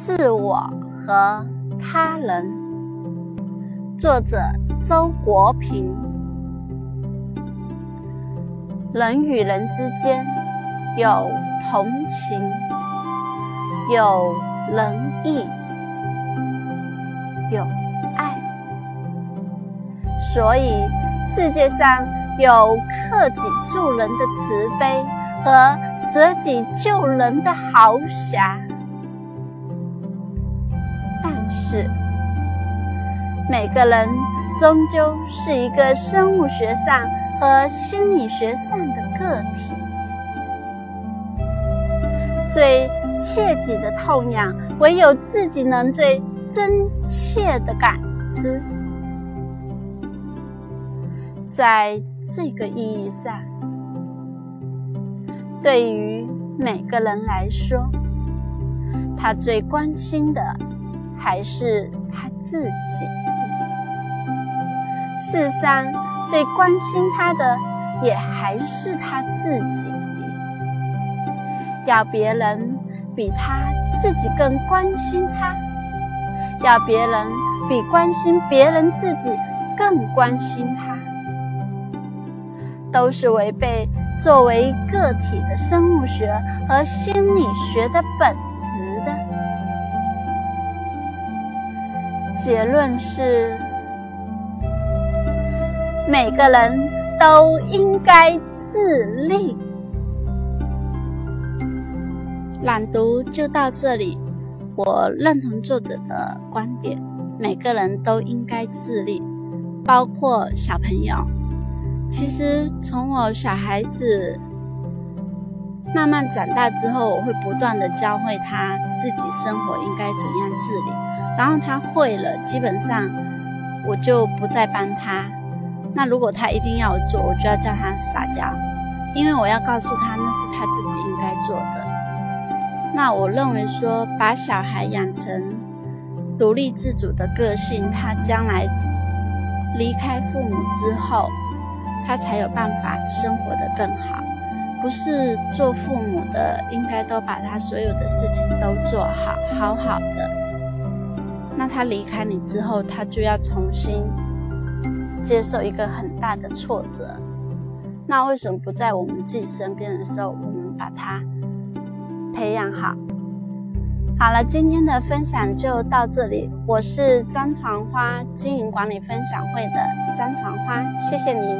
自我和他人，作者周国平。人与人之间有同情，有仁义，有爱，所以世界上有克己助人的慈悲和舍己救人的豪侠。是，每个人终究是一个生物学上。和心理学上的个体，最切己的痛痒，唯有自己能最真切的感知。在这个意义上，对于每个人来说，他最关心的还是他自己。世上。最关心他的，也还是他自己。要别人比他自己更关心他，要别人比关心别人自己更关心他，都是违背作为个体的生物学和心理学的本质结论是。每个人都应该自立。朗读就到这里。我认同作者的观点，每个人都应该自立，包括小朋友。其实从我小孩子慢慢长大之后，我会不断的教会他自己生活应该怎样自理。然后他会了，基本上我就不再帮他。那如果他一定要做，我就要叫他撒娇，因为我要告诉他那是他自己应该做的。那我认为说，把小孩养成独立自主的个性，他将来离开父母之后，他才有办法生活的更好。不是做父母的应该都把他所有的事情都做好，好好的。那他离开你之后，他就要重新。接受一个很大的挫折，那为什么不在我们自己身边的时候，我们把他培养好？好了，今天的分享就到这里。我是张团花经营管理分享会的张团花，谢谢您。